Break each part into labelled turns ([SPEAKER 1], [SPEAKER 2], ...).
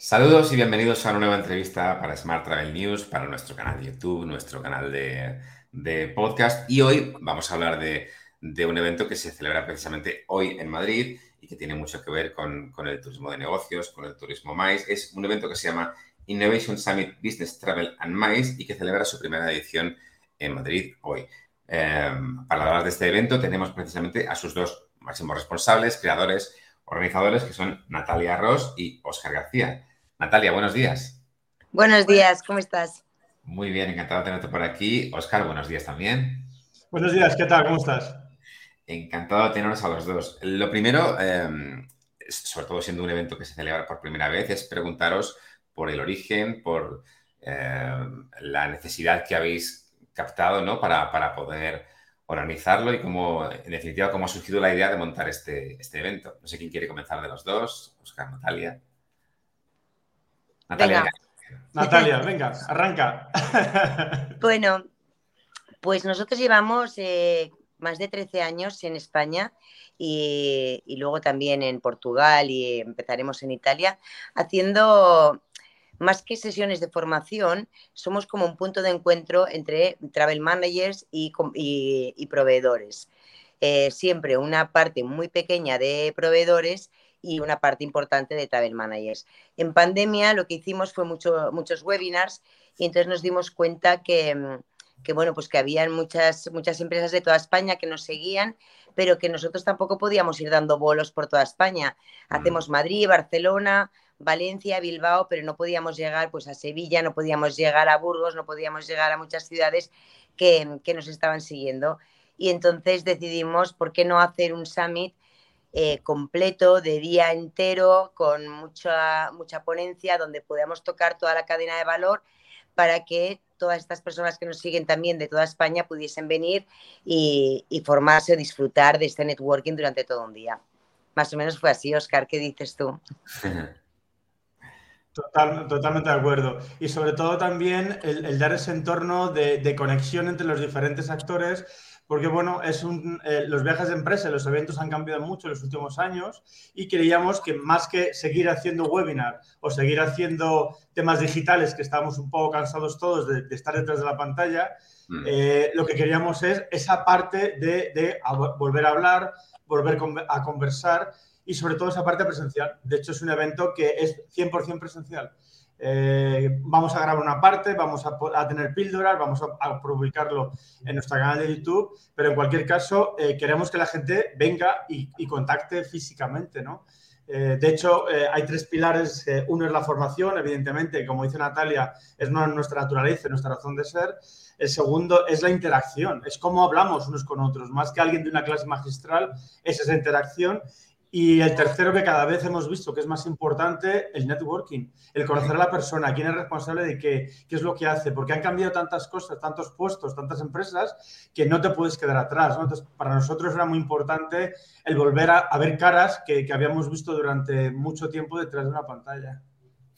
[SPEAKER 1] Saludos y bienvenidos a una nueva entrevista para Smart Travel News, para nuestro canal de YouTube, nuestro canal de, podcast. Y hoy vamos a hablar de, un evento que se celebra precisamente hoy en Madrid y que tiene mucho que ver con, el turismo de negocios, con el turismo MICE. Es un evento que se llama Innovation Summit Business Travel and MICE y que celebra su primera edición en Madrid hoy. Eh, para hablar de este evento tenemos precisamente a sus dos máximos responsables, creadores, organizadores, que son Natalia Ross y Oscar García. Natalia, buenos días.
[SPEAKER 2] Buenos días, ¿cómo estás?
[SPEAKER 1] Muy bien, encantado de tenerte por aquí. Oscar, buenos días también.
[SPEAKER 3] Buenos días, ¿qué tal? ¿Cómo estás?
[SPEAKER 1] Encantado de tenernos a los dos. Lo primero, em, sobre todo siendo un evento que se celebra por primera vez, es preguntaros por el origen, por em, la necesidad que habéis captado ¿no? para, para, poder organizarlo y cómo, en definitiva, cómo ha surgido la idea de montar este, este evento. No sé quién quiere comenzar de los dos, Oscar, Natalia.
[SPEAKER 3] Natalia, venga. Natalia, venga, arranca.
[SPEAKER 2] Bueno, pues nosotros llevamos eh, más de 13 años en España y, luego también en Portugal y empezaremos en Italia haciendo más que sesiones de formación, somos como un punto de encuentro entre travel managers y, proveedores. Eh, siempre una parte muy pequeña de proveedores y una parte importante de Travel Managers. En pandemia lo que hicimos fue mucho, muchos webinars y entonces nos dimos cuenta que, que, bueno, pues que habían muchas, muchas empresas de toda España que nos seguían, pero que nosotros tampoco podíamos ir dando bolos por toda España. Mm. Hacemos Madrid, Barcelona, Valencia, Bilbao, pero no podíamos llegar pues a Sevilla, no podíamos llegar a Burgos, no podíamos llegar a muchas ciudades que, que nos estaban siguiendo. Y entonces decidimos, ¿por qué no hacer un summit eh, completo, de día entero, con mucha, mucha ponencia, donde podamos tocar toda la cadena de valor para que todas estas personas que nos siguen también de toda España pudiesen venir y, formarse o disfrutar de este networking durante todo un día. Más o menos fue así, Oscar, ¿qué dices tú?
[SPEAKER 3] totalmente de acuerdo. Y sobre todo también el, dar ese entorno de, conexión entre los diferentes actores porque bueno, es un, eh, los viajes de empresa, los eventos han cambiado mucho en los últimos años y creíamos que más que seguir haciendo webinar o seguir haciendo temas digitales, que estábamos un poco cansados todos de, estar detrás de la pantalla, mm. eh, lo que queríamos es esa parte de, de volver a hablar, volver a conversar y sobre todo esa parte presencial. De hecho, es un evento que es 100% presencial. Eh, vamos a grabar una parte, vamos a, tener píldoras, vamos a, publicarlo en nuestro canal de YouTube, pero en cualquier caso eh, queremos que la gente venga y, contacte físicamente, ¿no? Eh, de hecho, hay tres pilares. uno es la formación, evidentemente, como dice Natalia, es nuestra naturaleza, nuestra razón de ser. El segundo es la interacción, es cómo hablamos unos con otros, más que alguien de una clase magistral, es esa interacción. Y el tercero que cada vez hemos visto que es más importante, el networking, el conocer a la persona, quién es responsable de qué, qué es lo que hace, porque han cambiado tantas cosas, tantos puestos, tantas empresas, que no te puedes quedar atrás. Entonces, para nosotros era muy importante el volver a, ver caras que, que, habíamos visto durante mucho tiempo detrás de una pantalla.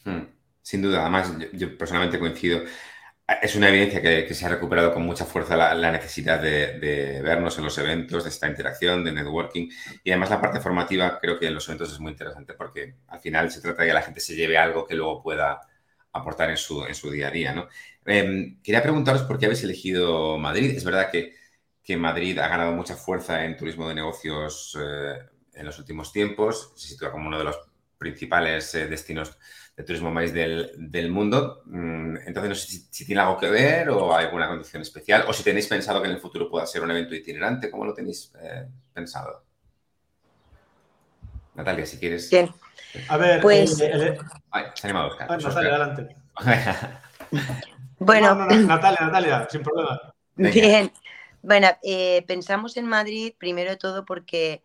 [SPEAKER 1] Hmm, sin duda, además yo personalmente coincido es una evidencia que, se ha recuperado con mucha fuerza la, necesidad de, vernos en los eventos, de esta interacción, de networking. Y además la parte formativa creo que en los eventos es muy interesante porque al final se trata de que la gente se lleve algo que luego pueda aportar en su, en su día a día. ¿no? Em, quería preguntaros por qué habéis elegido Madrid. Es verdad que, que Madrid ha ganado mucha fuerza en turismo de negocios eh, en los últimos tiempos. Se sitúa como uno de los principales eh, destinos de turismo más del, del, mundo. Mm, entonces, no sé si, tiene algo que ver o hay alguna condición especial, o si tenéis pensado que en el futuro pueda ser un evento itinerante, ¿cómo lo tenéis eh, pensado? Natalia, si quieres.
[SPEAKER 2] Bien.
[SPEAKER 3] A ver,
[SPEAKER 2] pues.
[SPEAKER 3] Eh,
[SPEAKER 1] eh, Ay, se ha animado Oscar.
[SPEAKER 3] Natalia, adelante.
[SPEAKER 2] bueno.
[SPEAKER 3] Natalia, Natalia, sin problema.
[SPEAKER 2] Bien. Bueno, pensamos en Madrid primero de todo porque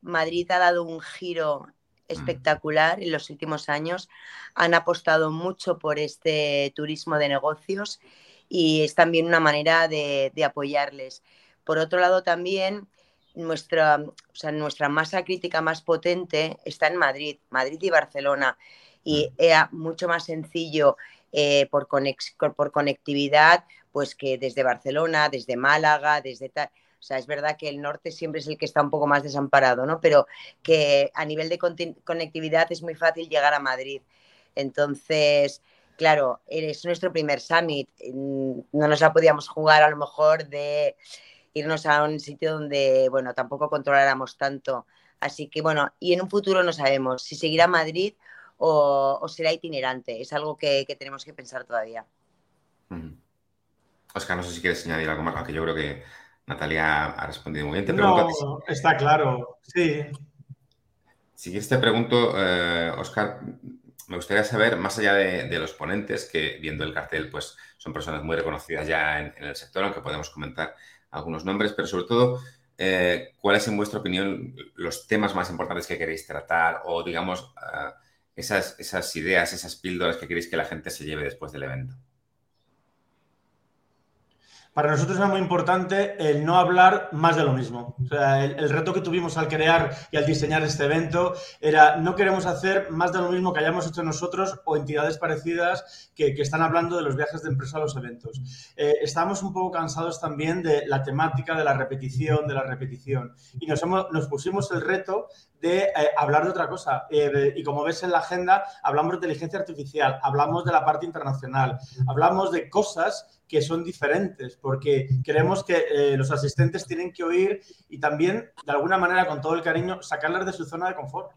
[SPEAKER 2] Madrid ha dado un giro espectacular en los últimos años. Han apostado mucho por este turismo de negocios y es también una manera de, apoyarles. Por otro lado, también nuestra, nuestra masa crítica más potente está en Madrid, Madrid y Barcelona. Y era mucho más sencillo eh, por, por conectividad, pues que desde Barcelona, desde Málaga, desde tal O sea, es verdad que el norte siempre es el que está un poco más desamparado, ¿no? Pero que a nivel de conectividad es muy fácil llegar a Madrid. Entonces, claro, es nuestro primer summit. Mm, no nos la podíamos jugar a lo mejor de irnos a un sitio donde, bueno, tampoco controláramos tanto. Así que, bueno, y en un futuro no sabemos si seguirá Madrid o, será itinerante. Es algo que, tenemos que pensar todavía.
[SPEAKER 1] Oscar, no sé si quieres añadir algo más, aunque yo creo que Natalia ha respondido muy bien.
[SPEAKER 3] no, está claro, sí.
[SPEAKER 1] Si quieres te pregunto, Oscar, eh, me gustaría saber, más allá de, los ponentes, que viendo el cartel, pues son personas muy reconocidas ya en, el sector, aunque podemos comentar algunos nombres, pero sobre todo, eh, ¿cuáles en vuestra opinión los temas más importantes que queréis tratar o, digamos, eh, esas, esas ideas, esas píldoras que queréis que la gente se lleve después del evento?
[SPEAKER 3] Para nosotros era muy importante el no hablar más de lo mismo. El, reto que tuvimos al crear y al diseñar este evento era no queremos hacer más de lo mismo que hayamos hecho nosotros o entidades parecidas que, están hablando de los viajes de empresa a los eventos. Eh, estamos un poco cansados también de la temática, de la repetición, de la repetición. Y nos, hemos, nos pusimos el reto de eh, hablar de otra cosa. Eh, y como ves en la agenda, hablamos de inteligencia artificial, hablamos de la parte internacional, hablamos de cosas que son diferentes, porque creemos que eh, los asistentes tienen que oír y también, de alguna manera, con todo el cariño, sacarles de su zona de confort.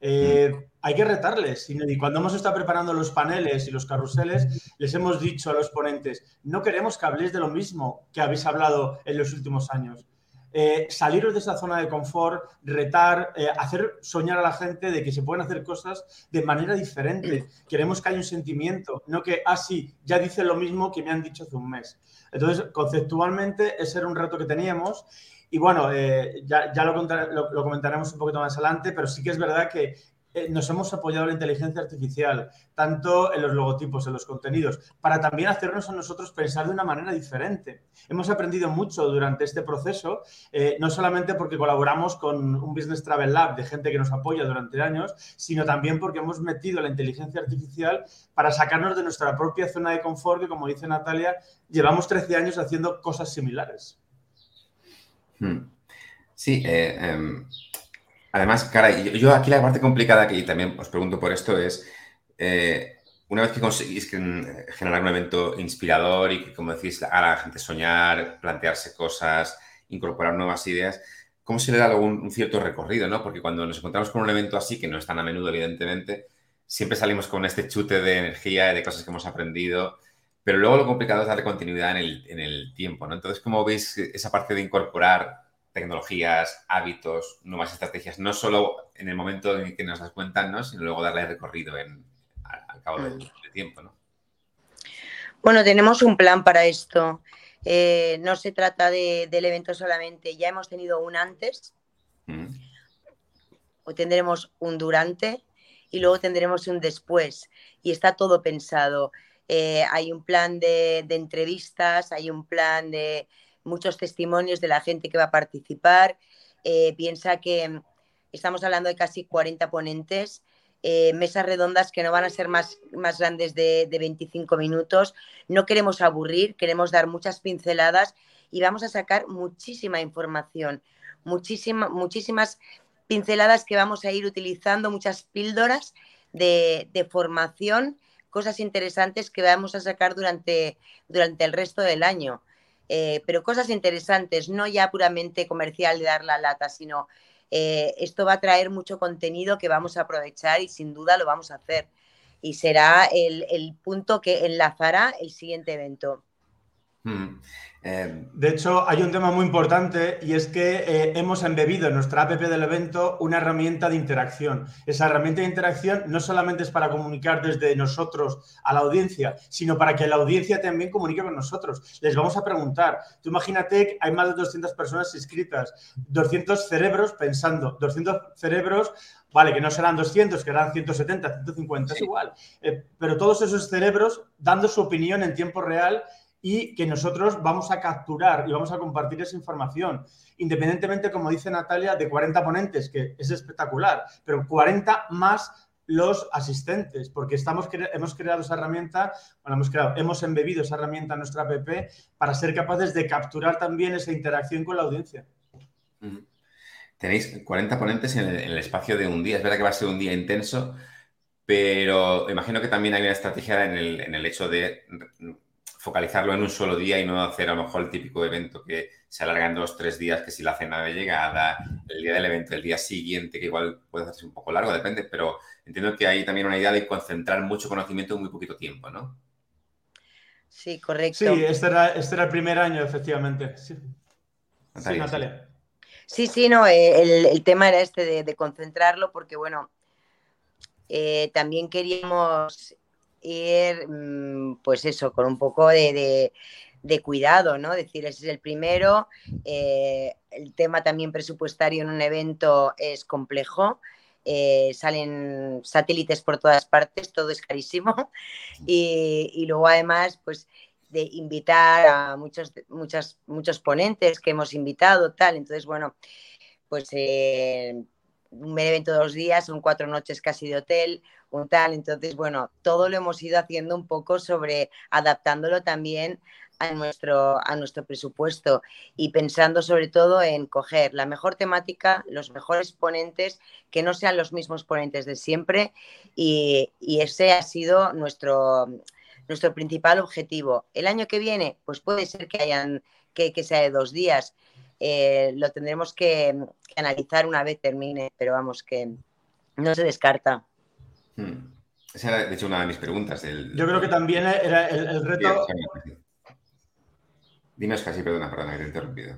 [SPEAKER 3] Eh, hay que retarles. Y cuando hemos estado preparando los paneles y los carruseles, les hemos dicho a los ponentes, no queremos que habléis de lo mismo que habéis hablado en los últimos años. Eh, saliros de esa zona de confort, retar, eh, hacer soñar a la gente de que se pueden hacer cosas de manera diferente. Queremos que haya un sentimiento, no que, ah, sí, ya dice lo mismo que me han dicho hace un mes. Entonces, conceptualmente, ese era un reto que teníamos. Y bueno, eh, ya, ya lo, lo, comentaremos un poquito más adelante, pero sí que es verdad que eh, nos hemos apoyado en la inteligencia artificial, tanto en los logotipos, en los contenidos, para también hacernos a nosotros pensar de una manera diferente. Hemos aprendido mucho durante este proceso, eh, no solamente porque colaboramos con un Business Travel Lab de gente que nos apoya durante años, sino también porque hemos metido la inteligencia artificial para sacarnos de nuestra propia zona de confort, que como dice Natalia, llevamos 13 años haciendo cosas similares.
[SPEAKER 1] Hmm. Sí, eh, em, Además, cara, yo, aquí la parte complicada que también os pregunto por esto es, eh, una vez que conseguís generar un evento inspirador y que, como decís, a la gente soñar, plantearse cosas, incorporar nuevas ideas, ¿cómo se le da luego un, cierto recorrido? ¿no? Porque cuando nos encontramos con un evento así, que no es tan a menudo, evidentemente, siempre salimos con este chute de energía y de cosas que hemos aprendido, pero luego lo complicado es darle continuidad en el, en el tiempo. ¿no? Entonces, ¿cómo veis esa parte de incorporar tecnologías, hábitos, nuevas estrategias, no solo en el momento en que nos las cuentan, ¿no? sino luego darle recorrido en, al, cabo del, mm. tiempo. ¿no?
[SPEAKER 2] Bueno, tenemos un plan para esto. Eh, no se trata del evento solamente, ya hemos tenido un antes, mm. o tendremos un durante y luego tendremos un después. Y está todo pensado. Eh, hay un plan de entrevistas, hay un plan de, muchos testimonios de la gente que va a participar. Eh, piensa que estamos hablando de casi 40 ponentes, eh, mesas redondas que no van a ser más, más grandes de, 25 minutos. No queremos aburrir, queremos dar muchas pinceladas y vamos a sacar muchísima información, muchísima, muchísimas pinceladas que vamos a ir utilizando, muchas píldoras de, de formación, cosas interesantes que vamos a sacar durante, durante el resto del año. Eh, pero cosas interesantes, no ya puramente comercial de dar la lata, sino eh, esto va a traer mucho contenido que vamos a aprovechar y sin duda lo vamos a hacer. Y será el, punto que enlazará el siguiente evento.
[SPEAKER 3] Hmm. Eh, de hecho, hay un tema muy importante y es que eh, hemos embebido en nuestra app del evento una herramienta de interacción. Esa herramienta de interacción no solamente es para comunicar desde nosotros a la audiencia, sino para que la audiencia también comunique con nosotros. Les vamos a preguntar, tú imagínate que hay más de 200 personas inscritas, 200 cerebros pensando, 200 cerebros Vale, que no serán 200, que serán 170, 150, es igual. Eh, pero todos esos cerebros dando su opinión en tiempo real y que nosotros vamos a capturar y vamos a compartir esa información, independientemente, como dice Natalia, de 40 ponentes, que es espectacular, pero 40 más los asistentes, porque estamos, hemos creado esa herramienta, bueno, hemos creado, hemos embebido esa herramienta en nuestra app para ser capaces de capturar también esa interacción con la audiencia.
[SPEAKER 1] Tenéis 40 ponentes en el, espacio de un día. Es verdad que va a ser un día intenso, pero imagino que también hay una estrategia en el, en el hecho de focalizarlo en un solo día y no hacer a lo mejor el típico evento que se alarga en dos, tres días, que si la cena de llegada, el día del evento, el día siguiente, que igual puede hacerse un poco largo, depende, pero entiendo que hay también una idea de concentrar mucho conocimiento en muy poquito tiempo, ¿no?
[SPEAKER 2] Sí, correcto.
[SPEAKER 3] Sí, este era, este era el primer año, efectivamente. Sí,
[SPEAKER 2] Natalia. Sí, sí, no, eh, el, tema era este de, concentrarlo porque, bueno, eh, también queríamos ir, mm, pues eso, con un poco de, cuidado, ¿no? Decir, ese es el primero. Eh, el tema también presupuestario en un evento es complejo. Eh, salen satélites por todas partes, todo es carísimo. Y, luego además, pues de invitar a muchos, muchas, muchos ponentes que hemos invitado, tal. Entonces, bueno, pues eh, un evento de dos días, son cuatro noches casi de hotel, un tal. Entonces, bueno, todo lo hemos ido haciendo un poco sobre adaptándolo también a nuestro, a nuestro presupuesto y pensando sobre todo en coger la mejor temática, los mejores ponentes, que no sean los mismos ponentes de siempre y, ese ha sido nuestro, nuestro principal objetivo. El año que viene, pues puede ser que, hayan, que, que sea de dos días, eh, lo tendremos que, analizar una vez termine, pero vamos, que no se descarta.
[SPEAKER 1] Hmm. Esa era, de hecho, una de mis preguntas.
[SPEAKER 3] Yo creo que también era el, reto.
[SPEAKER 1] Dime, casi, perdona, perdona, que te he interrumpido.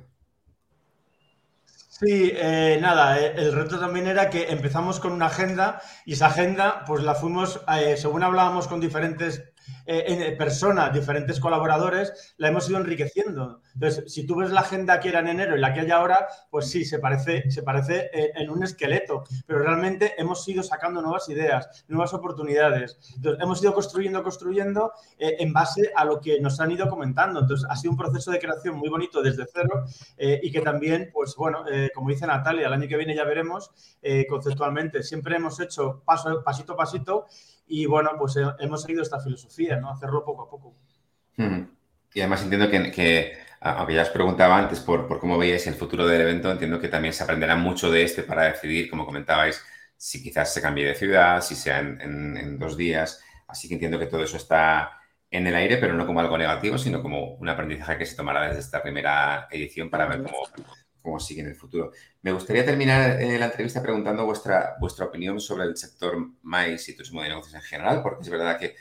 [SPEAKER 3] Sí, eh, nada, eh, el reto también era que empezamos con una agenda y esa agenda pues la fuimos, según hablábamos con diferentes eh, personas, diferentes colaboradores, la hemos ido enriqueciendo. Entonces, si tú ves la agenda que era en enero y la que hay ahora, pues sí, se parece, se parece eh, en un esqueleto, pero realmente hemos ido sacando nuevas ideas, nuevas oportunidades. Entonces, hemos ido construyendo, construyendo eh, en base a lo que nos han ido comentando. Entonces, ha sido un proceso de creación muy bonito desde cero eh, y que también, pues bueno, como dice Natalia, el año que viene ya veremos conceptualmente. Siempre hemos hecho paso, pasito a pasito y bueno, pues hemos seguido esta filosofía, ¿no? Hacerlo poco a poco.
[SPEAKER 1] Y además entiendo que aunque ya os preguntaba antes por, cómo veíais el futuro del evento, entiendo que también se aprenderá mucho de este para decidir, como comentabais, si quizás se cambie de ciudad, si sea en, dos días. Así que entiendo que todo eso está en el aire, pero no como algo negativo, sino como un aprendizaje que se tomará desde esta primera edición para ver cómo, cómo sigue en el futuro. Me gustaría terminar eh, la entrevista preguntando vuestra, vuestra opinión sobre el sector MAIS y turismo de negocios en general, porque es verdad que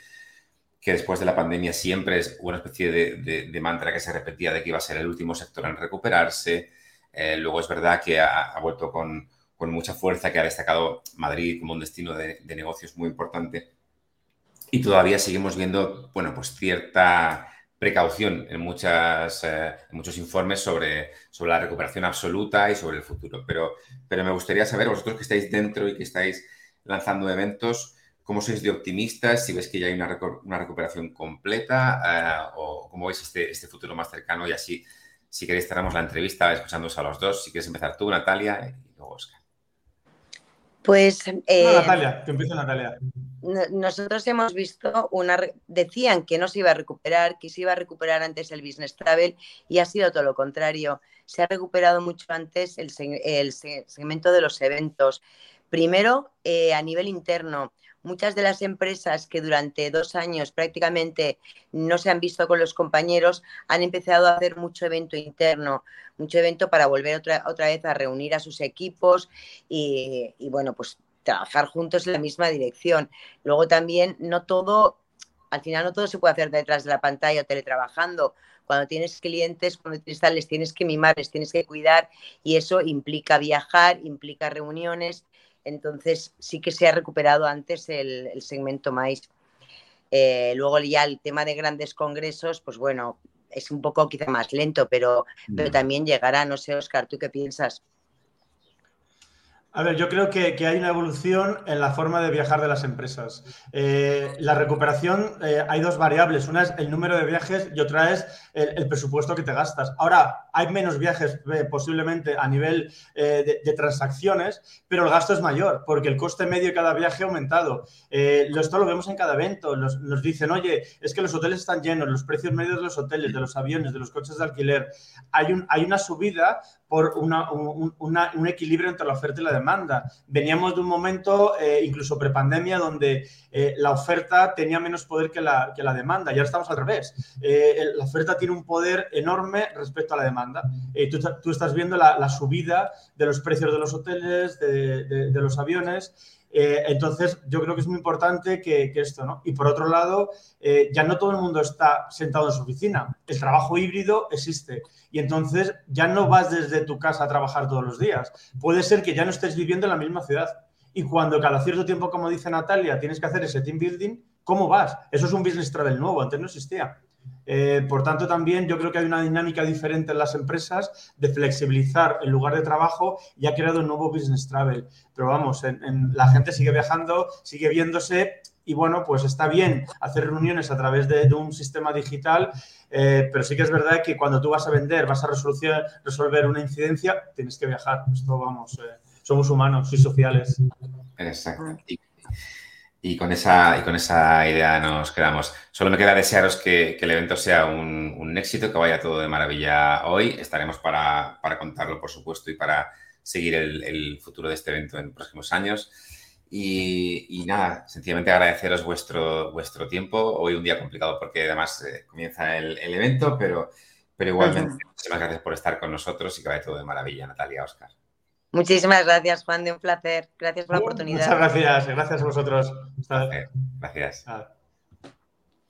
[SPEAKER 1] que después de la pandemia siempre es una especie de, mantra que se repetía de que iba a ser el último sector en recuperarse. Eh, luego es verdad que ha, vuelto con, mucha fuerza, que ha destacado Madrid como un destino de, negocios muy importante. Y todavía seguimos viendo, bueno, pues cierta precaución en, muchas, eh, muchos informes sobre, sobre la recuperación absoluta y sobre el futuro. Pero, pero me gustaría saber, vosotros que estáis dentro y que estáis lanzando eventos, ¿Cómo sois de optimistas? Si ves que ya hay una, recuperación completa eh, o cómo veis este, este, futuro más cercano y así, si queréis, cerramos la entrevista escuchándoos a los dos. Si quieres empezar tú, Natalia, y luego Oscar.
[SPEAKER 2] Pues...
[SPEAKER 3] Eh, Natalia, que empiece Natalia.
[SPEAKER 2] Nosotros hemos visto una... Decían que no se iba a recuperar, que se iba a recuperar antes el business travel y ha sido todo lo contrario. Se ha recuperado mucho antes el, segmento de los eventos. Primero, eh, a nivel interno, muchas de las empresas que durante dos años prácticamente no se han visto con los compañeros han empezado a hacer mucho evento interno, mucho evento para volver otra, otra vez a reunir a sus equipos y, bueno, pues trabajar juntos en la misma dirección. Luego también no todo, al final no todo se puede hacer detrás de la pantalla o teletrabajando. Cuando tienes clientes, cuando tienes les tienes que mimar, les tienes que cuidar y eso implica viajar, implica reuniones entonces sí que se ha recuperado antes el, segmento maíz. Eh, luego ya el tema de grandes congresos, pues bueno, es un poco quizá más lento, pero, pero también llegará. No sé, Oscar, ¿tú qué piensas?
[SPEAKER 3] A ver, yo creo que, hay una evolución en la forma de viajar de las empresas. Eh, la recuperación, eh, hay dos variables. Una es el número de viajes y otra es el, presupuesto que te gastas. Ahora, hay menos viajes eh, posiblemente a nivel de, transacciones, pero el gasto es mayor porque el coste medio de cada viaje ha aumentado. esto lo vemos en cada evento. Nos, dicen, oye, es que los hoteles están llenos, los precios medios de los hoteles, de los aviones, de los coches de alquiler. Hay, un, hay una subida por un, equilibrio entre la oferta y la demanda. Veníamos de un momento, eh, incluso prepandemia, donde eh, la oferta tenía menos poder que la, demanda. Y ahora estamos al revés. Eh, la oferta tiene un poder enorme respecto a la demanda. Tú, tú, estás viendo la, subida de los precios de los hoteles, de los aviones. Eh, entonces, yo creo que es muy importante que, esto, ¿no? Y por otro lado, eh, ya no todo el mundo está sentado en su oficina. El trabajo híbrido existe. Y entonces ya no vas desde tu casa a trabajar todos los días. Puede ser que ya no estés viviendo en la misma ciudad. Y cuando cada cierto tiempo, como dice Natalia, tienes que hacer ese team building, ¿cómo vas? Eso es un business travel nuevo, antes no existía. Eh, por tanto, también yo creo que hay una dinámica diferente en las empresas de flexibilizar el lugar de trabajo y ha creado un nuevo business travel. Pero vamos, en, la gente sigue viajando, sigue viéndose y bueno, pues está bien hacer reuniones a través de, un sistema digital, eh, pero sí que es verdad que cuando tú vas a vender, vas a resolver una incidencia, tienes que viajar. Esto, vamos, eh, somos humanos y sociales.
[SPEAKER 1] Exacto. Y con, esa, y con esa idea nos quedamos. Solo me queda desearos que, el evento sea un, éxito, que vaya todo de maravilla hoy. Estaremos para, contarlo, por supuesto, y para seguir el, futuro de este evento en próximos años. Y, nada, sencillamente agradeceros vuestro, vuestro tiempo. Hoy un día complicado porque además eh, comienza el, evento, pero, pero igualmente muchísimas gracias por estar con nosotros y que vaya todo de maravilla, Natalia, Oscar.
[SPEAKER 2] Muchísimas gracias, Juan, de un placer. Gracias por la oportunidad.
[SPEAKER 3] Muchas gracias, gracias a vosotros.
[SPEAKER 1] Gracias.